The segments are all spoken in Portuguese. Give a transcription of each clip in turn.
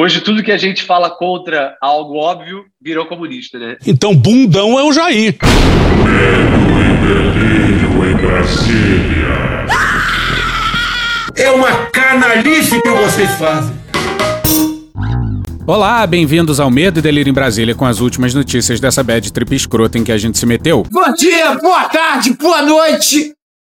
Hoje, tudo que a gente fala contra algo óbvio virou comunista, né? Então, bundão é o Jair. Medo e delírio em Brasília. É uma canalice que vocês fazem. Olá, bem-vindos ao Medo e Delírio em Brasília com as últimas notícias dessa bad trip escrota em que a gente se meteu. Bom dia, boa tarde, boa noite.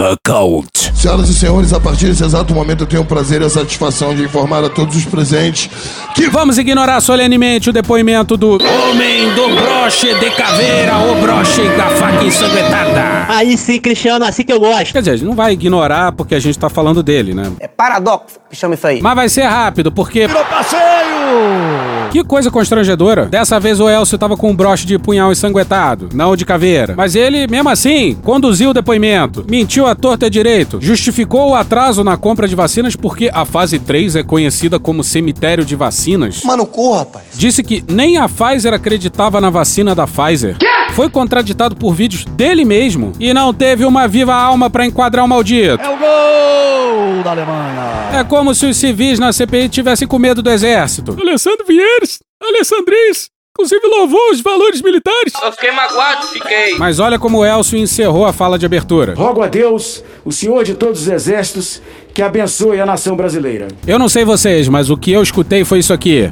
The Cult. Senhoras e senhores, a partir desse exato momento eu tenho o prazer e a satisfação de informar a todos os presentes que Vamos ignorar solenemente o depoimento do Homem do Broche de Caveira, o broche da faca ensanguentada. Aí sim, Cristiano, assim que eu gosto. Quer dizer, a gente não vai ignorar porque a gente tá falando dele, né? É paradoxo que chama isso aí. Mas vai ser rápido, porque. Virou passeio! Que coisa constrangedora. Dessa vez o Elcio tava com um broche de punhal ensanguentado, não de caveira. Mas ele, mesmo assim, conduziu o depoimento, mentiu à torta e direito, justificou o atraso na compra de vacinas porque a fase 3 é conhecida como cemitério de vacinas. Mano, corra, rapaz. Disse que nem a Pfizer acreditava na vacina da Pfizer. Foi contraditado por vídeos dele mesmo e não teve uma viva alma pra enquadrar o maldito. É o gol da Alemanha. É como se os civis na CPI tivessem com medo do exército. Alessandro Vieires, Alessandris, inclusive louvou os valores militares. Eu fiquei magoado, fiquei. Mas olha como o Elcio encerrou a fala de abertura. Rogo a Deus, o Senhor de todos os exércitos, que abençoe a nação brasileira. Eu não sei vocês, mas o que eu escutei foi isso aqui.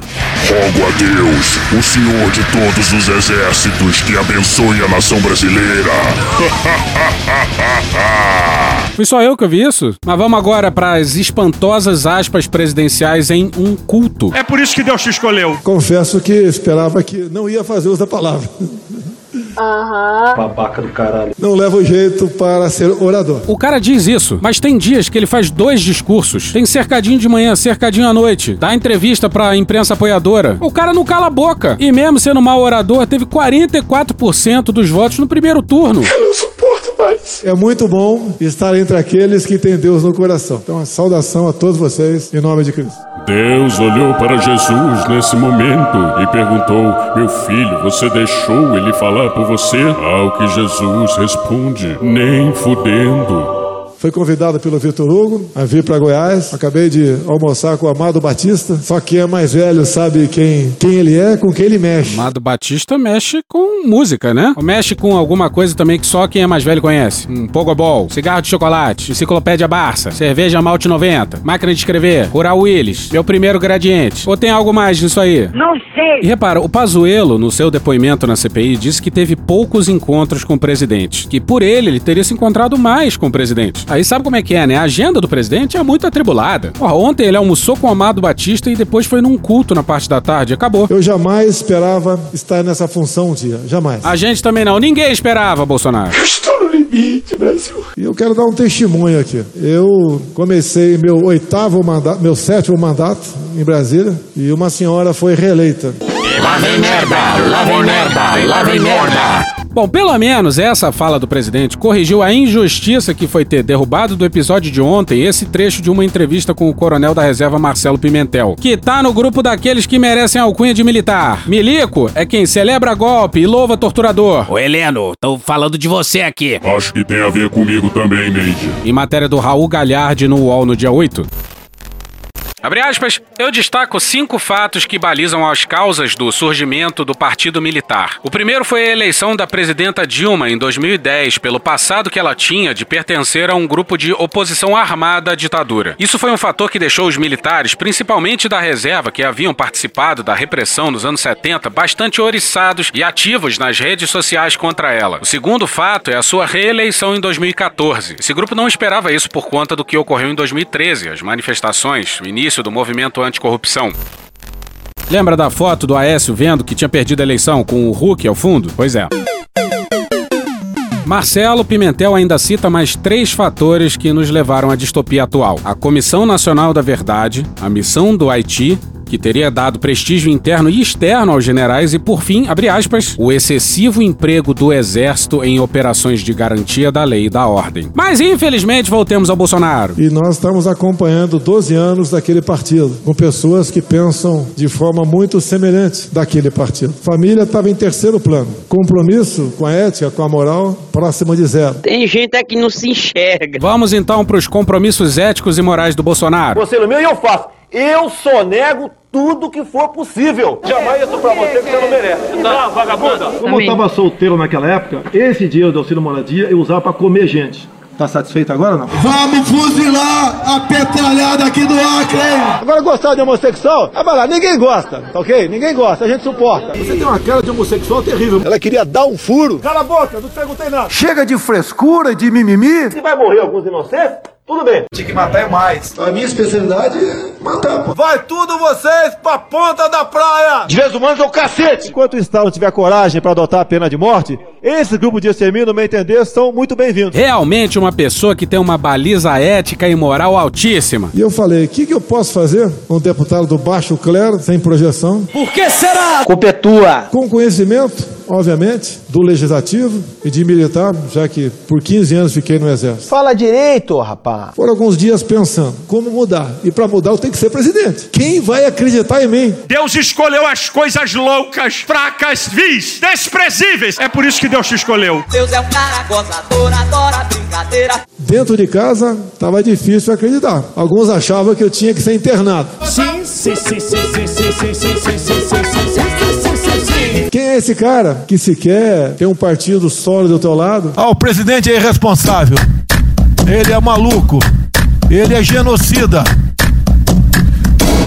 Rogo a Deus, o Senhor de todos os exércitos, que abençoe a nação brasileira. Fui só eu que ouvi isso? Mas vamos agora para as espantosas aspas presidenciais em um culto. É por isso que Deus te escolheu. confesso que esperava que não ia fazer uso da palavra. Aham. Babaca do caralho. Não leva o jeito para ser orador. O cara diz isso, mas tem dias que ele faz dois discursos. Tem cercadinho de manhã, cercadinho à noite. Dá entrevista pra imprensa apoiadora. O cara não cala a boca. E mesmo sendo mau orador, teve 44% dos votos no primeiro turno. É muito bom estar entre aqueles que têm Deus no coração. Então, uma saudação a todos vocês, em nome de Cristo. Deus olhou para Jesus nesse momento e perguntou: Meu filho, você deixou ele falar por você? Ao que Jesus responde: Nem fudendo. Foi convidado pelo Vitor Hugo a vir para Goiás. Acabei de almoçar com o Amado Batista. Só quem é mais velho sabe quem, quem ele é, com quem ele mexe. Amado Batista mexe com música, né? Ou mexe com alguma coisa também que só quem é mais velho conhece. Um pogobol, cigarro de chocolate, enciclopédia Barça, cerveja Malte 90, máquina de escrever, Rural Willis, meu primeiro gradiente. Ou tem algo mais nisso aí? Não sei. E repara, o Pazuello, no seu depoimento na CPI, disse que teve poucos encontros com o presidente. Que por ele, ele teria se encontrado mais com o presidente. Aí sabe como é que é, né? A agenda do presidente é muito atribulada. Porra, ontem ele almoçou com o Amado Batista e depois foi num culto na parte da tarde. Acabou. Eu jamais esperava estar nessa função um dia. Jamais. A gente também não. Ninguém esperava, Bolsonaro. Estou no limite, Brasil. E eu quero dar um testemunho aqui. Eu comecei meu oitavo mandato, meu sétimo mandato em Brasília e uma senhora foi reeleita. Lá vem merda, lá vem merda, lá vem merda. Bom, pelo menos essa fala do presidente corrigiu a injustiça que foi ter derrubado do episódio de ontem esse trecho de uma entrevista com o coronel da reserva Marcelo Pimentel, que tá no grupo daqueles que merecem a alcunha de militar. Milico é quem celebra golpe e louva torturador. Ô, Heleno, tô falando de você aqui. Acho que tem a ver comigo também, Neide. Em matéria do Raul Galhardi no UOL no dia 8. Abre aspas, eu destaco cinco fatos que balizam as causas do surgimento do Partido Militar. O primeiro foi a eleição da presidenta Dilma em 2010, pelo passado que ela tinha de pertencer a um grupo de oposição armada à ditadura. Isso foi um fator que deixou os militares, principalmente da reserva, que haviam participado da repressão nos anos 70, bastante oriçados e ativos nas redes sociais contra ela. O segundo fato é a sua reeleição em 2014. Esse grupo não esperava isso por conta do que ocorreu em 2013, as manifestações, o início do movimento anticorrupção. Lembra da foto do Aécio vendo que tinha perdido a eleição com o Hulk ao fundo? Pois é. Marcelo Pimentel ainda cita mais três fatores que nos levaram à distopia atual: a Comissão Nacional da Verdade, a missão do Haiti que teria dado prestígio interno e externo aos generais e, por fim, abre aspas, o excessivo emprego do exército em operações de garantia da lei e da ordem. Mas, infelizmente, voltemos ao Bolsonaro. E nós estamos acompanhando 12 anos daquele partido, com pessoas que pensam de forma muito semelhante daquele partido. Família estava em terceiro plano. Compromisso com a ética, com a moral, próximo de zero. Tem gente é que não se enxerga. Vamos então para os compromissos éticos e morais do Bolsonaro. Você no meu e eu faço. Eu sonego tudo que for possível. Jamais isso pra você que você não merece. Tá, vagabunda? Como eu tava solteiro naquela época, esse dinheiro do auxílio moradia eu usava pra comer gente. Tá satisfeito agora ou não? Vamos fuzilar a petralhada aqui do Acre, hein? Agora gostar de homossexual? Ah, vai lá, ninguém gosta, tá ok? Ninguém gosta, a gente suporta. Você tem uma cara de homossexual terrível. Ela queria dar um furo. Cala a boca, não te perguntei nada. Chega de frescura e de mimimi. Se vai morrer alguns inocentes, tudo bem. Tinha que matar é mais. A minha especialidade é matar, pô. Vai tudo vocês pra ponta da praia! Direitos humanos é o cacete! Enquanto o Estado tiver coragem pra adotar a pena de morte, esse grupo de extermínio, no meu entender, são muito bem-vindos. Realmente uma pessoa que tem uma baliza ética e moral altíssima. E eu falei, o que, que eu posso fazer? Um deputado do baixo clero, sem projeção. Por que será? Culpa é tua. Com conhecimento, obviamente, do legislativo e de militar, já que por 15 anos fiquei no exército. Fala direito, rapaz. Foram alguns dias pensando, como mudar? E para mudar eu tenho que ser presidente. Quem vai acreditar em mim? Deus escolheu as coisas loucas, fracas, vis, desprezíveis. É por isso que Deus te escolheu. Deus é um cara gozador, adora brincadeira. Dentro de casa estava difícil acreditar. Alguns achavam que eu tinha que ser internado. Sim, sim, sim, sim, sim, sim, sim, sim, sim, sim, sim, sim, sim. Quem é esse cara que sequer tem um partido sólido do teu lado? Ah, o presidente é irresponsável. Ele é maluco. Ele é genocida.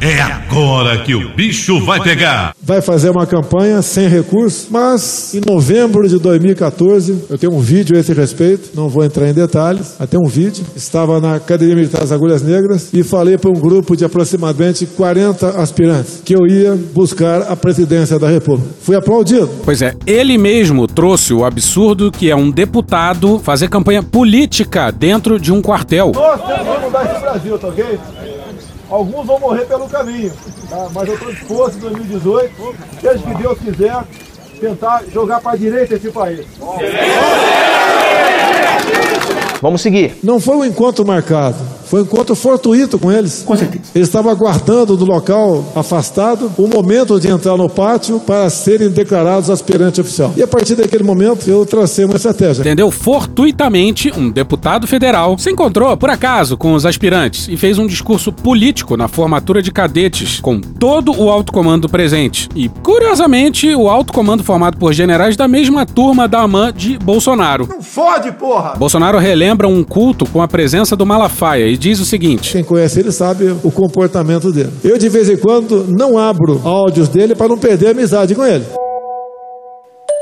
É agora que o bicho vai pegar. Vai fazer uma campanha sem recurso, mas em novembro de 2014, eu tenho um vídeo a esse respeito, não vou entrar em detalhes, até um vídeo. Estava na Academia Militar das Agulhas Negras e falei para um grupo de aproximadamente 40 aspirantes que eu ia buscar a presidência da República. Fui aplaudido. Pois é, ele mesmo trouxe o absurdo que é um deputado fazer campanha política dentro de um quartel. Nós temos que mudar esse Brasil, tá ok? Alguns vão morrer pelo caminho, tá? mas eu estou disposto em 2018, seja que Deus quiser, tentar jogar para a direita esse país. Vamos seguir. Não foi um encontro marcado, foi um encontro fortuito com eles. Com certeza. Eles estavam aguardando do local afastado o momento de entrar no pátio para serem declarados aspirante oficial. E a partir daquele momento eu tracei uma estratégia. Entendeu? Fortuitamente, um deputado federal se encontrou, por acaso, com os aspirantes e fez um discurso político na formatura de cadetes, com todo o alto comando presente. E, curiosamente, o alto comando formado por generais da mesma turma da AMAN de Bolsonaro. Não fode, porra! Bolsonaro relembra um culto com a presença do Malafaia e diz o seguinte: Quem conhece ele sabe o comportamento dele. Eu, de vez em quando, não abro áudios dele para não perder a amizade com ele.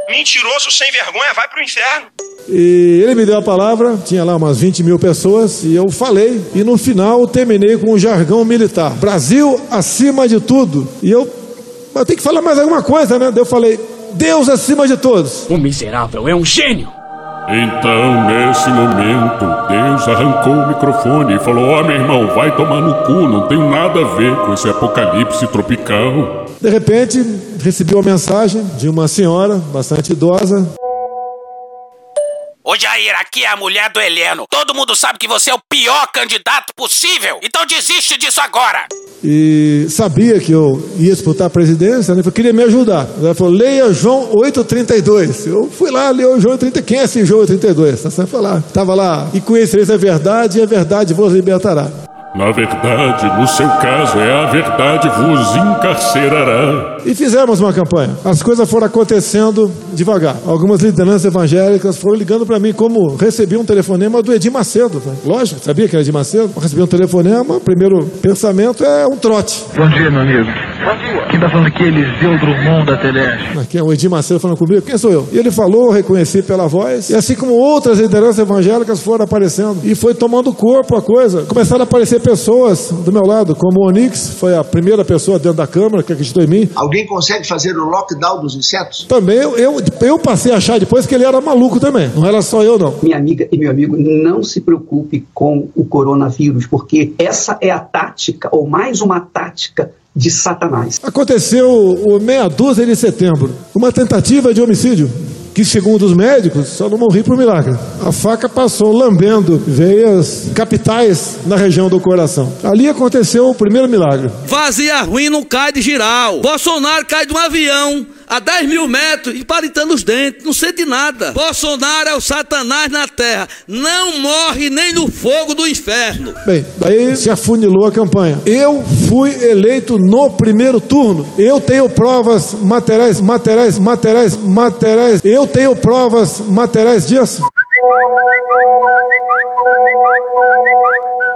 Mentiroso sem vergonha, vai pro inferno. E ele me deu a palavra, tinha lá umas 20 mil pessoas, e eu falei. E no final terminei com o jargão militar: Brasil acima de tudo. E eu, eu tenho que falar mais alguma coisa, né? Daí eu falei: Deus acima de todos. O miserável é um gênio. Então, nesse momento, Deus arrancou o microfone e falou: Ó, oh, meu irmão, vai tomar no cu, não tem nada a ver com esse apocalipse tropical. De repente, recebi uma mensagem de uma senhora bastante idosa. Ô Jair, aqui é a mulher do Heleno. Todo mundo sabe que você é o pior candidato possível. Então desiste disso agora. E sabia que eu ia disputar a presidência, né? queria me ajudar. Ela falou, leia João 8,32. Eu fui lá, leia João 8,32. Quem é esse João 8,32? Você foi lá. Estava lá. E conhecereis a verdade e a verdade vos libertará. Na verdade, no seu caso, é a verdade vos encarcerará. E fizemos uma campanha. As coisas foram acontecendo devagar. Algumas lideranças evangélicas foram ligando para mim, como recebi um telefonema do Edir Macedo. Lógico, sabia que era Edir Macedo? Recebi um telefonema, primeiro pensamento é um trote. Bom dia, meu amigo. Bom dia. Quem tá falando aqui é Eliseu Drummond da Teleste. Aqui é o Edir Macedo falando comigo. Quem sou eu? E ele falou, reconheci pela voz. E assim como outras lideranças evangélicas foram aparecendo. E foi tomando corpo a coisa. Começaram a aparecer pessoas do meu lado, como o Onix, foi a primeira pessoa dentro da Câmara que acreditou em mim. Alguém consegue fazer o lockdown dos insetos? Também eu, eu, eu passei a achar depois que ele era maluco também. Não era só eu, não. Minha amiga e meu amigo, não se preocupe com o coronavírus, porque essa é a tática, ou mais uma tática de Satanás. Aconteceu o meia dúzia de setembro, uma tentativa de homicídio. Que, segundo os médicos, só não morri por milagre. A faca passou lambendo veias capitais na região do coração. Ali aconteceu o primeiro milagre. Vazia ruim não cai de giral. Bolsonaro cai de um avião a 10 mil metros e paritando os dentes, não sente nada. Bolsonaro é o satanás na terra, não morre nem no fogo do inferno. Bem, daí se afunilou a campanha. Eu fui eleito no primeiro turno. Eu tenho provas materiais, materiais, materiais, materiais. Eu tenho provas materiais disso.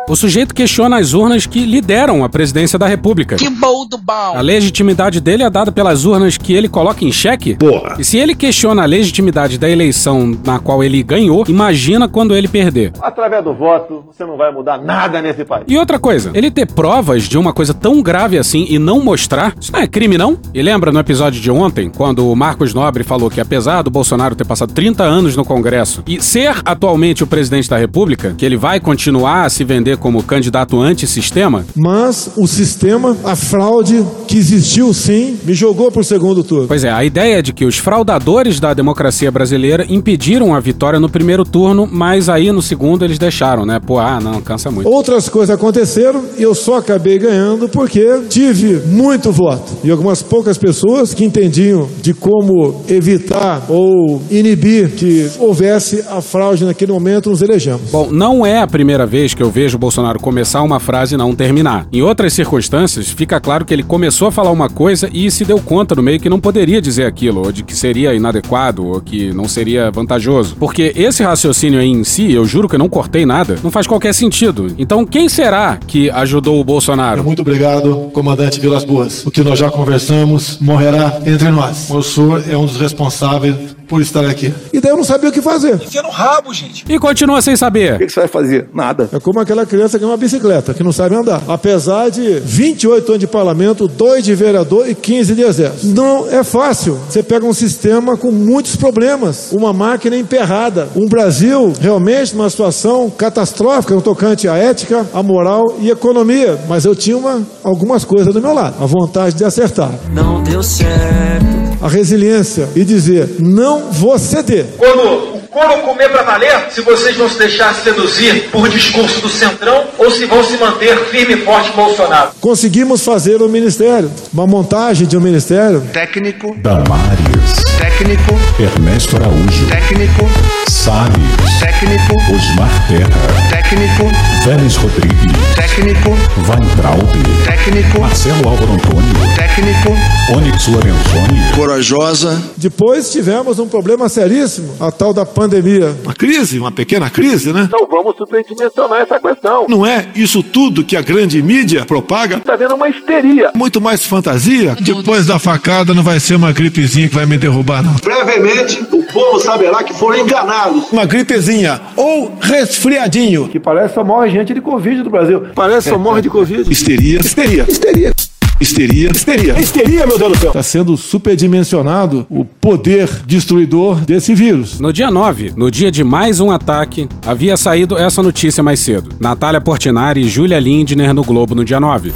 O sujeito questiona as urnas que lideram a presidência da República. Que bom do bom. A legitimidade dele é dada pelas urnas que ele coloca em xeque? Porra. E se ele questiona a legitimidade da eleição na qual ele ganhou, imagina quando ele perder. Através do voto, você não vai mudar nada nesse país. E outra coisa, ele ter provas de uma coisa tão grave assim e não mostrar, isso não é crime não? E lembra no episódio de ontem, quando o Marcos Nobre falou que apesar do Bolsonaro ter passado 30 anos no Congresso e ser atualmente o presidente da República, que ele vai continuar a se vender como candidato antissistema? Mas o sistema, a fraude que existiu sim, me jogou pro segundo turno. Pois é, a ideia é de que os fraudadores da democracia brasileira impediram a vitória no primeiro turno, mas aí no segundo eles deixaram, né? Pô, ah, não, cansa muito. Outras coisas aconteceram e eu só acabei ganhando porque tive muito voto. E algumas poucas pessoas que entendiam de como evitar ou inibir que houvesse a fraude naquele momento, nos elegemos. Bom, não é a primeira vez que eu vejo o Bolsonaro começar uma frase e não terminar. Em outras circunstâncias, fica claro que ele começou a falar uma coisa e se deu conta no meio que não poderia dizer aquilo, ou de que seria inadequado, ou que não seria vantajoso. Porque esse raciocínio aí em si, eu juro que eu não cortei nada, não faz qualquer sentido. Então, quem será que ajudou o Bolsonaro? Muito obrigado, comandante Vilas Boas. O que nós já conversamos morrerá entre nós. O senhor é um dos responsáveis por estar aqui. E daí eu não sabia o que fazer. Rabo, gente. E continua sem saber. O que você vai fazer? Nada. É como aquela criança que é uma bicicleta, que não sabe andar. Apesar de 28 anos de parlamento, 2 de vereador e 15 de exército. Não é fácil. Você pega um sistema com muitos problemas, uma máquina emperrada, um Brasil realmente numa situação catastrófica no tocante à ética, à moral e economia. Mas eu tinha uma, algumas coisas do meu lado, a vontade de acertar. Não deu certo. A resiliência e dizer, não vou ceder. Quando o couro comer pra valer, se vocês vão se deixar seduzir por discurso do Centrão ou se vão se manter firme e forte Bolsonaro. Conseguimos fazer o ministério, uma montagem de um ministério. Técnico, Damares, técnico, Ernesto Araújo, técnico, Salles, técnico, Osmar Terra, técnico, Vélez Rodrigues, técnico, Weintraub, técnico, Marcelo Álvaro Antônio, técnico, Onyx Lorenzoni, corajosa. Depois tivemos um problema seríssimo, a tal da pandemia. Uma crise, uma pequena crise, né? Não vamos superdimensionar essa questão. Não é isso tudo que a grande mídia propaga? Está vendo uma histeria. Muito mais fantasia? Depois da facada não vai ser uma gripezinha que vai me derrubar, não. Brevemente, o povo saberá que foram enganados. Uma gripezinha ou resfriadinho. Que parece só morre gente de Covid do Brasil. Parece só morre de Covid. Histeria, histeria, histeria. Histeria, histeria. Histeria, meu Deus do céu. Está sendo superdimensionado o poder destruidor desse vírus. No dia 9, no dia de mais um ataque, havia saído essa notícia mais cedo. Natália Portinari e Júlia Lindner no Globo no dia 9.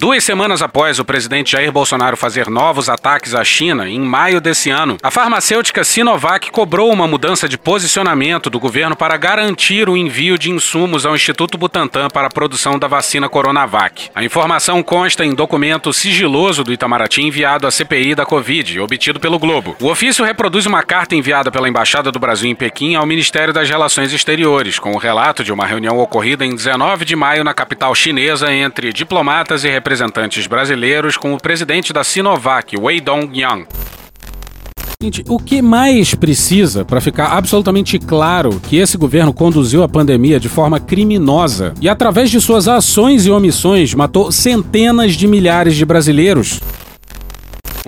Duas semanas após o presidente Jair Bolsonaro fazer novos ataques à China, em maio desse ano, a farmacêutica Sinovac cobrou uma mudança de posicionamento do governo para garantir o envio de insumos ao Instituto Butantan para a produção da vacina Coronavac. A informação consta em documento sigiloso do Itamaraty enviado à CPI da Covid, obtido pelo Globo. O ofício reproduz uma carta enviada pela Embaixada do Brasil em Pequim ao Ministério das Relações Exteriores, com o relato de uma reunião ocorrida em 19 de maio na capital chinesa entre diplomatas e representantes representantes brasileiros com o presidente da Sinovac, Wei Dong-yang. O que mais precisa para ficar absolutamente claro que esse governo conduziu a pandemia de forma criminosa e, através de suas ações e omissões, matou centenas de milhares de brasileiros?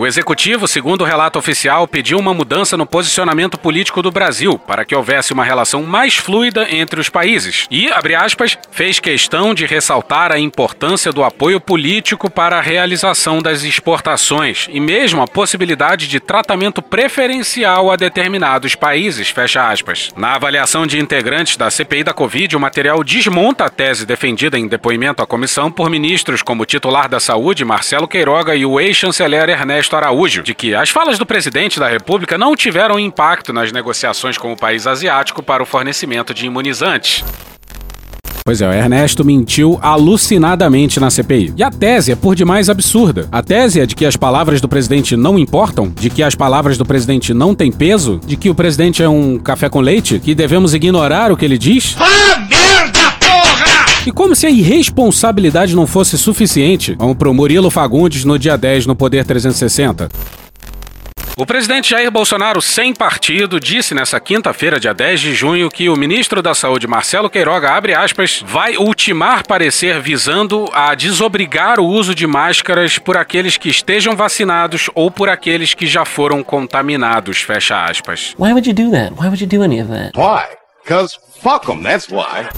O executivo, segundo o relato oficial, pediu uma mudança no posicionamento político do Brasil para que houvesse uma relação mais fluida entre os países e, abre aspas, fez questão de ressaltar a importância do apoio político para a realização das exportações e mesmo a possibilidade de tratamento preferencial a determinados países, fecha aspas. Na avaliação de integrantes da CPI da Covid, o material desmonta a tese defendida em depoimento à comissão por ministros como o titular da Saúde, Marcelo Queiroga, e o ex-chanceler Ernesto Araújo, de que as falas do presidente da República não tiveram impacto nas negociações com o país asiático para o fornecimento de imunizantes. Pois é, o Ernesto mentiu alucinadamente na CPI. E a tese é por demais absurda. A tese é de que as palavras do presidente não importam, de que as palavras do presidente não têm peso, de que o presidente é um café com leite, que devemos ignorar o que ele diz. Ah! E como se a irresponsabilidade não fosse suficiente, vamos pro Murilo Fagundes no dia 10 no Poder 360. O presidente Jair Bolsonaro, sem partido, disse nessa quinta-feira, dia 10 de junho, que o ministro da Saúde, Marcelo Queiroga, abre aspas, vai ultimar parecer visando a desobrigar o uso de máscaras por aqueles que estejam vacinados ou por aqueles que já foram contaminados, fecha aspas. Why would you do that? Why would you do any of that? Why? Because fuck them, that's why.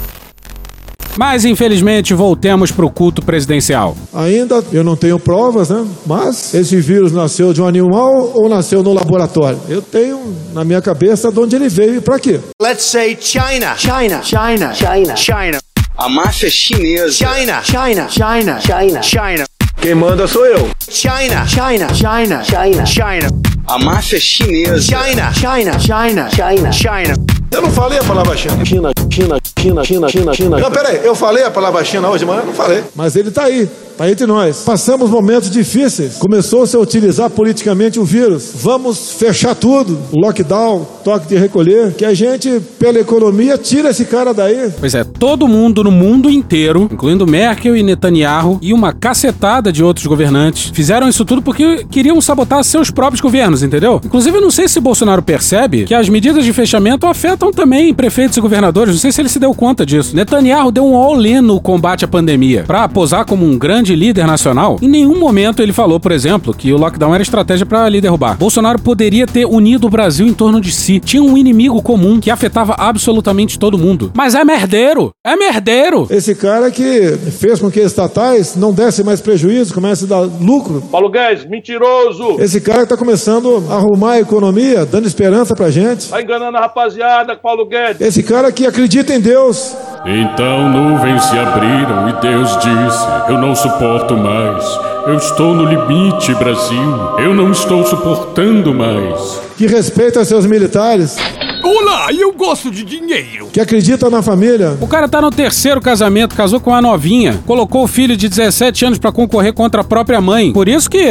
Mas infelizmente voltemos para o culto presidencial. Ainda eu não tenho provas, né? Mas esse vírus nasceu de um animal ou nasceu no laboratório? Eu tenho na minha cabeça de onde ele veio e para quê. Let's say China. China. China. China. China. A máfia chinesa. China. China. China. China. China. Quem manda sou eu. China. China. China. China. China. A máfia chinesa. China. China. China. China. China. Eu não falei a palavra China. China, China, China, China, China, China. Não, peraí, eu falei a palavra China hoje, mas eu não falei. Mas ele está aí, está entre nós. Passamos momentos difíceis. Começou-se a utilizar politicamente o vírus. Vamos fechar tudo. Lockdown, toque de recolher. Que a gente, pela economia, tira esse cara daí. Pois é, todo mundo no mundo inteiro, incluindo Merkel e Netanyahu e uma cacetada de outros governantes, fizeram isso tudo porque queriam sabotar seus próprios governos, entendeu? Inclusive, eu não sei se Bolsonaro percebe que as medidas de fechamento afetam também prefeitos e governadores. Não sei se ele se deu conta disso. Netanyahu deu um all-in no combate à pandemia. Pra posar como um grande líder nacional, em nenhum momento ele falou, por exemplo, que o lockdown era estratégia para lhe derrubar. Bolsonaro poderia ter unido o Brasil em torno de si. Tinha um inimigo comum que afetava absolutamente todo mundo. Mas é merdeiro! É merdeiro! Esse cara que fez com que estatais não dessem mais prejuízo, comece a dar lucro. Paulo Guedes, mentiroso. Esse cara que tá começando a arrumar a economia, dando esperança pra gente. Tá enganando a rapaziada, Paulo Guedes. Esse cara que acredita em Deus. Então nuvens se abriram e Deus disse: Eu não suporto mais. Eu estou no limite, Brasil. Eu não estou suportando mais. Que respeita seus militares. Olá, eu gosto de dinheiro. Que acredita na família. O cara tá no terceiro casamento, casou com uma novinha, colocou o filho de 17 anos pra concorrer contra a própria mãe. Por isso que.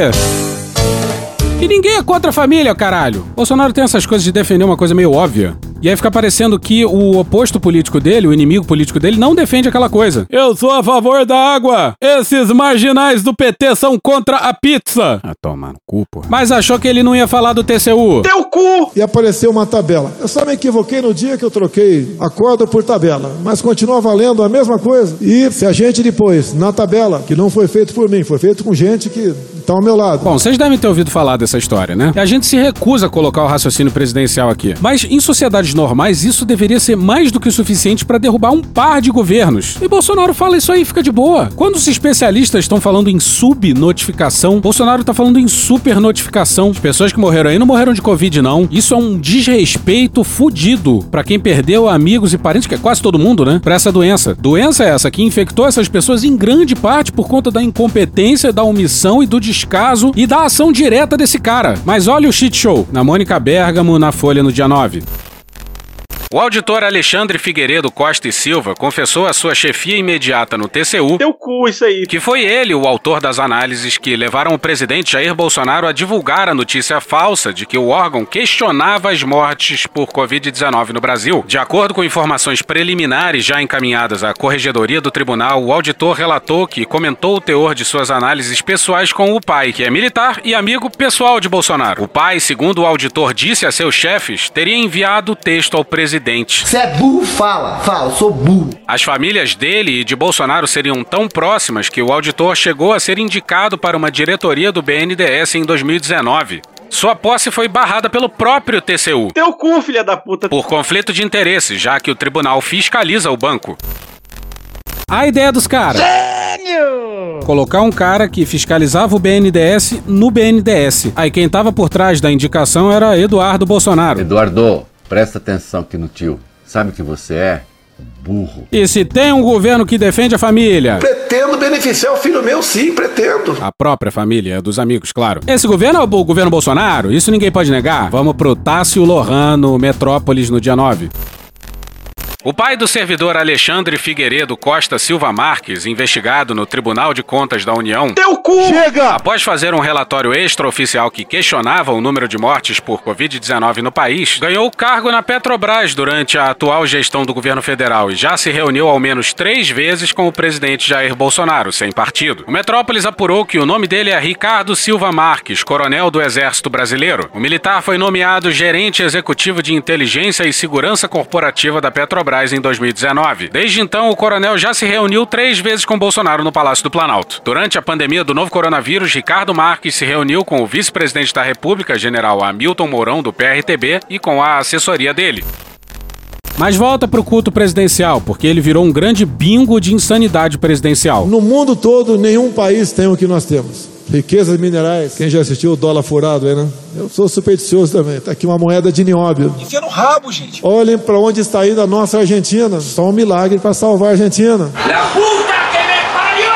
E ninguém é contra a família, caralho. Bolsonaro tem essas coisas de defender uma coisa meio óbvia. E aí fica parecendo que o oposto político dele, o inimigo político dele, não defende aquela coisa. Eu sou a favor da água. Esses marginais do PT são contra a pizza. Ah, toma no cu, pô. Mas achou que ele não ia falar do TCU. Teu cu! E apareceu uma tabela. Eu só me equivoquei no dia que eu troquei a corda por tabela. Mas continua valendo a mesma coisa. E se a gente depois, na tabela, que não foi feito por mim, foi feito com gente que tá ao meu lado. Bom, vocês devem ter ouvido falar dessa história, né? E a gente se recusa a colocar o raciocínio presidencial aqui. Mas em sociedades normais, isso deveria ser mais do que suficiente para derrubar um par de governos. E Bolsonaro fala isso aí e fica de boa. Quando os especialistas estão falando em subnotificação, Bolsonaro tá falando em supernotificação. As pessoas que morreram aí não morreram de Covid, não. Isso é um desrespeito fudido para quem perdeu amigos e parentes, que é quase todo mundo, né? Pra essa doença. Doença é essa que infectou essas pessoas em grande parte por conta da incompetência, da omissão e do descaso e da ação direta desse cara. Mas olha o shit show na Mônica Bergamo na Folha no dia 9. O auditor Alexandre Figueiredo Costa e Silva confessou a sua chefia imediata no TCU Teu cu, isso aí. que foi ele o autor das análises que levaram o presidente Jair Bolsonaro a divulgar a notícia falsa de que o órgão questionava as mortes por Covid-19 no Brasil. De acordo com informações preliminares já encaminhadas à Corregedoria do Tribunal, o auditor relatou que comentou o teor de suas análises pessoais com o pai, que é militar e amigo pessoal de Bolsonaro. O pai, segundo o auditor disse a seus chefes, teria enviado o texto ao presidente presidente. Você é burro, fala, fala, eu sou burro. As famílias dele e de Bolsonaro seriam tão próximas que o auditor chegou a ser indicado para uma diretoria do BNDES em 2019. Sua posse foi barrada pelo próprio TCU. Teu cu, filha da puta. Por conflito de interesse, já que o tribunal fiscaliza o banco. A ideia dos caras. Colocar um cara que fiscalizava o BNDES no BNDES. Aí quem tava por trás da indicação era Eduardo Bolsonaro. Eduardo, presta atenção aqui no tio. Sabe o que você é? Burro. E se tem um governo que defende a família? Pretendo beneficiar o filho meu, sim, pretendo. A própria família, dos amigos, claro. Esse governo é o governo Bolsonaro? Isso ninguém pode negar. Vamos pro Tássio Lohano, Metrópolis, no dia 9. O pai do servidor Alexandre Figueiredo Costa Silva Marques, investigado no Tribunal de Contas da União, Teu cu! Chega! após fazer um relatório extraoficial que questionava o número de mortes por Covid-19 no país, ganhou cargo na Petrobras durante a atual gestão do governo federal e já se reuniu ao menos três vezes com o presidente Jair Bolsonaro, sem partido. O Metrópolis apurou que o nome dele é Ricardo Silva Marques, coronel do Exército Brasileiro. O militar foi nomeado gerente executivo de inteligência e segurança corporativa da Petrobras em 2019. Desde então, o coronel já se reuniu três vezes com Bolsonaro no Palácio do Planalto. Durante a pandemia do novo coronavírus, Ricardo Marques se reuniu com o vice-presidente da República, general Hamilton Mourão, do PRTB, e com a assessoria dele. Mas volta pro culto presidencial, porque ele virou um grande bingo de insanidade presidencial. No mundo todo, nenhum país tem o que nós temos. Riquezas minerais. Quem já assistiu o dólar furado aí, né? Eu sou supersticioso também. Tá aqui uma moeda de nióbio. Enfia no rabo, gente. Olhem para onde está indo a nossa Argentina. Só um milagre para salvar a Argentina. La puta que me parió!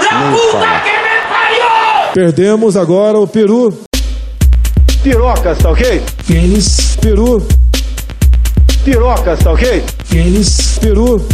La puta que me parió! Perdemos agora o Peru. Pirocas, tá ok? Eles. Peru. Pirocas, tá ok? Eles. Peru.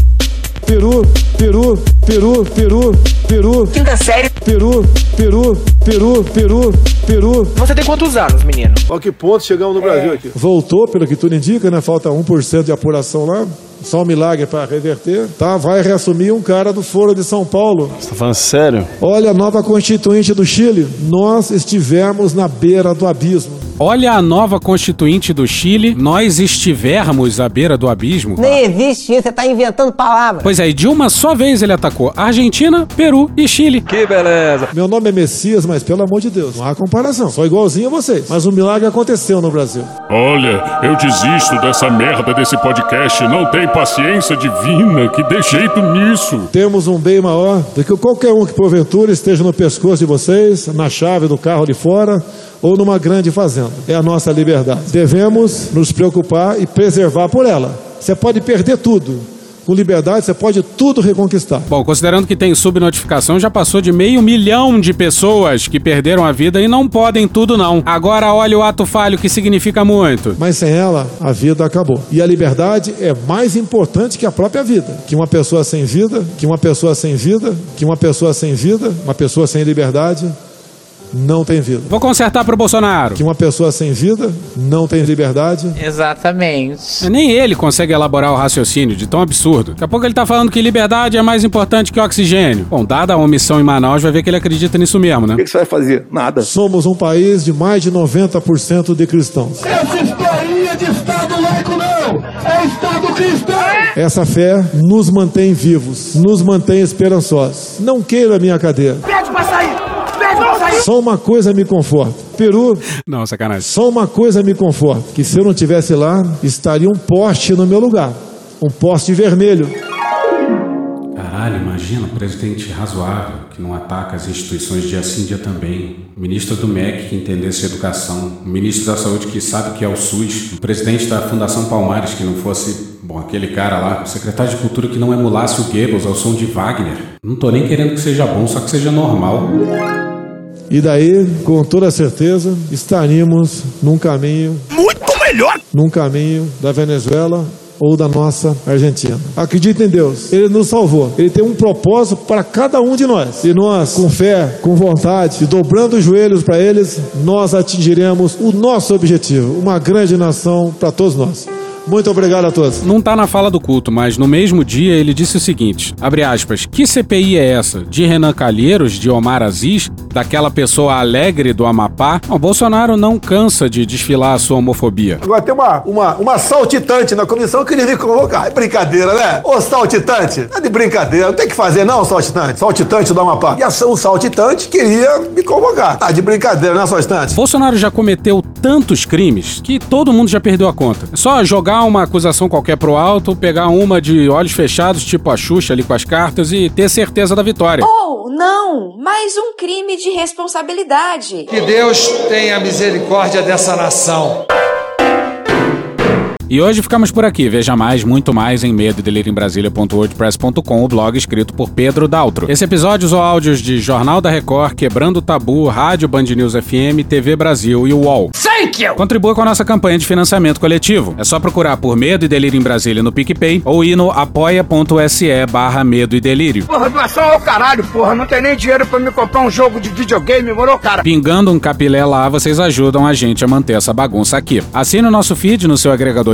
Peru. Peru. Peru. Peru. Peru. Quinta série. Peru. Peru. Peru. Peru. Peru. Você tem quantos anos, menino? Olha que ponto chegamos no Brasil aqui. Voltou, pelo que tudo indica, né? Falta 1% de apuração lá. Só um milagre para reverter. Tá, vai reassumir um cara do Foro de São Paulo. Você tá falando sério? Olha a nova constituinte do Chile. Nós estivemos na beira do abismo. Olha a nova constituinte do Chile, nós estivermos à beira do abismo. Nem existe isso, você tá inventando palavras. Pois é, e de uma só vez ele atacou Argentina, Peru e Chile. Que beleza. Meu nome é Messias, mas pelo amor de Deus, não há comparação. Sou igualzinho a vocês. Mas o milagre aconteceu no Brasil. Olha, eu desisto dessa merda desse podcast. Não tem paciência divina. Que dê jeito nisso. Temos um bem maior do que qualquer um que porventura esteja no pescoço de vocês, na chave do carro ali fora ou numa grande fazenda. É a nossa liberdade. Devemos nos preocupar e preservar por ela. Você pode perder tudo. Com liberdade, você pode tudo reconquistar. Bom, considerando que tem subnotificação, já passou de meio milhão de pessoas que perderam a vida e não podem tudo não. Agora olha o ato falho que significa muito. Mas sem ela, a vida acabou. E a liberdade é mais importante que a própria vida. Que uma pessoa sem vida, que uma pessoa sem vida, que uma pessoa sem vida, uma pessoa sem liberdade, não tem vida. Vou consertar pro Bolsonaro. Que uma pessoa sem vida não tem liberdade. Exatamente. Nem ele consegue elaborar o raciocínio de tão absurdo. Daqui a pouco ele tá falando que liberdade é mais importante que oxigênio. Bom, dada a omissão em Manaus, vai ver que ele acredita nisso mesmo, né? O que, que você vai fazer? Nada. Somos um país de mais de 90% de cristãos. Essa historinha de Estado laico não! É Estado cristão! Essa fé nos mantém vivos, nos mantém esperançosos. Não queira a minha cadeira. Só uma coisa me conforta. Peru, Não, sacanagem. só uma coisa me conforta. Que se eu não tivesse lá, estaria um poste no meu lugar. Um poste vermelho. Caralho, imagina um presidente razoável que não ataca as instituições dia sim, dia também. O ministro do MEC que entendesse educação. O ministro da Saúde que sabe que é o SUS. O presidente da Fundação Palmares que não fosse, bom, aquele cara lá. O secretário de Cultura que não emulasse o Goebbels ao som de Wagner. Não tô nem querendo que seja bom, só que seja normal. E daí, com toda certeza, estaríamos num caminho. Muito melhor! Num caminho da Venezuela ou da nossa Argentina. Acredita em Deus, Ele nos salvou. Ele tem um propósito para cada um de nós. E nós, com fé, com vontade, e dobrando os joelhos para eles, nós atingiremos o nosso objetivo, uma grande nação para todos nós. Muito obrigado a todos. Não tá na fala do culto, mas no mesmo dia ele disse o seguinte: abre aspas, que CPI é essa? De Renan Calheiros, de Omar Aziz, daquela pessoa alegre do Amapá? O Bolsonaro não cansa de desfilar a sua homofobia. Agora tem uma, uma, uma saltitante na comissão que ele me convocar. É brincadeira, né? Ô saltitante, é de brincadeira. Não tem que fazer, não, saltitante. Saltitante do Amapá. E a o saltitante queria me convocar. Tá de brincadeira, né, saltitante? Bolsonaro já cometeu tantos crimes que todo mundo já perdeu a conta. É só jogar uma acusação qualquer pro alto, pegar uma de olhos fechados, tipo a Xuxa ali com as cartas, e ter certeza da vitória. Ou, não, mais um crime de responsabilidade. Que Deus tenha misericórdia dessa nação. E hoje ficamos por aqui. Veja mais, muito mais em medo o blog escrito por Pedro Daltro. Esse episódio usou áudios de Jornal da Record, Quebrando o Tabu, Rádio Band News FM, TV Brasil e UOL. Thank you! Contribua com a nossa campanha de financiamento coletivo. É só procurar por Medo e Delírio em Brasília no PicPay ou ir no apoia.se barra Medo e Delírio. Porra, doação ao caralho, porra. Não tem nem dinheiro pra me comprar um jogo de videogame, morou, cara? Pingando um capilé lá, vocês ajudam a gente a manter essa bagunça aqui. Assine o nosso feed no seu agregador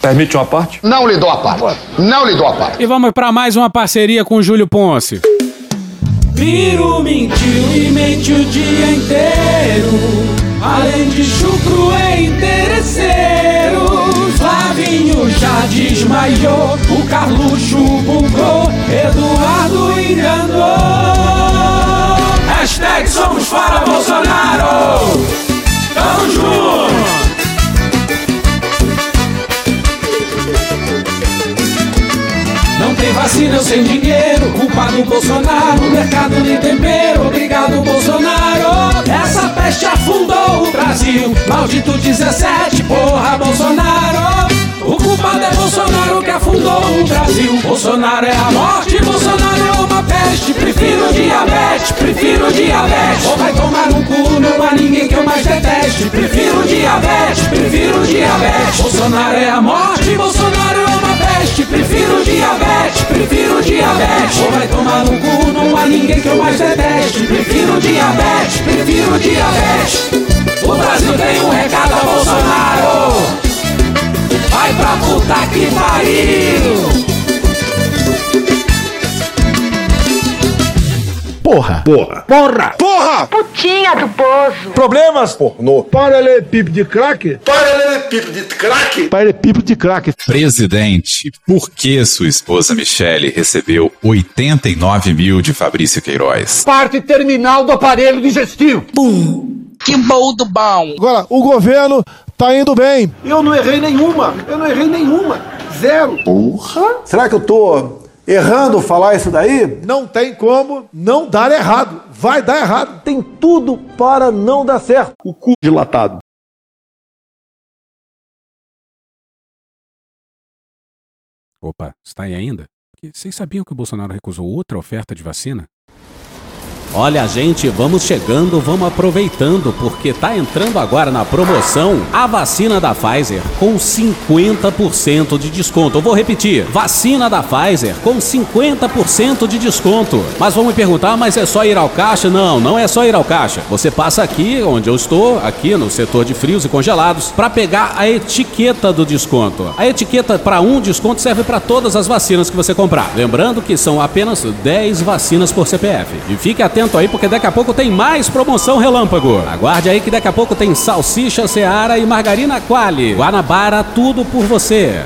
Permite uma parte? Não lhe dou a parte. Não lhe dou a parte. E vamos para mais uma parceria com o Júlio Ponce. Viro mentiu e mente o dia inteiro. Além de chucro é interesseiro. Flavinho já desmaiou. O Carluxo bugou. Eu sem dinheiro. Culpa do Bolsonaro. Mercado nem tempero. Obrigado, Bolsonaro. Essa peste afundou o Brasil. Maldito 17, porra, Bolsonaro. O culpado é Bolsonaro que afundou o Brasil. Bolsonaro é a morte, Bolsonaro é uma peste. Prefiro diabetes, prefiro diabetes. Ou vai tomar no cu, não há ninguém que eu mais deteste. Prefiro diabetes, prefiro diabetes. Bolsonaro é a morte, Bolsonaro é uma peste. Prefiro diabetes, ninguém que eu mais deteste. Prefiro diabetes, prefiro diabetes. O Brasil tem um recado a Bolsonaro. Vai pra puta que pariu! Porra. Porra! Porra. Porra! Putinha do poço. Problemas? Pornô. Paralelepípedo de crack? Paralelepípedo de crack? Paralelepípedo de crack. Presidente, por que sua esposa Michele recebeu 89 mil de Fabrício Queiroz? Parte terminal do aparelho digestivo. Pum! Que bom do bom! Agora, o governo tá indo bem. Eu não errei nenhuma. Eu não errei nenhuma. Zero. Porra. Será que eu tô errando falar isso daí? Não tem como não dar errado. Vai dar errado. Tem tudo para não dar certo. O cu dilatado. Opa, está aí ainda? Vocês sabiam que o Bolsonaro recusou outra oferta de vacina? Olha, gente, vamos chegando, vamos aproveitando, porque tá entrando agora na promoção a vacina da Pfizer com 50% de desconto. Eu vou repetir: vacina da Pfizer com 50% de desconto. Mas vão me perguntar, mas é só ir ao caixa? Não, não é só ir ao caixa. Você passa aqui onde eu estou, aqui no setor de frios e congelados, para pegar a etiqueta do desconto. A etiqueta para um desconto serve para todas as vacinas que você comprar. Lembrando que são apenas 10 vacinas por CPF. E fique atento aí, porque daqui a pouco tem mais promoção relâmpago. Aguarde aí que daqui a pouco tem salsicha Seara e margarina Quali. Guanabara, tudo por você.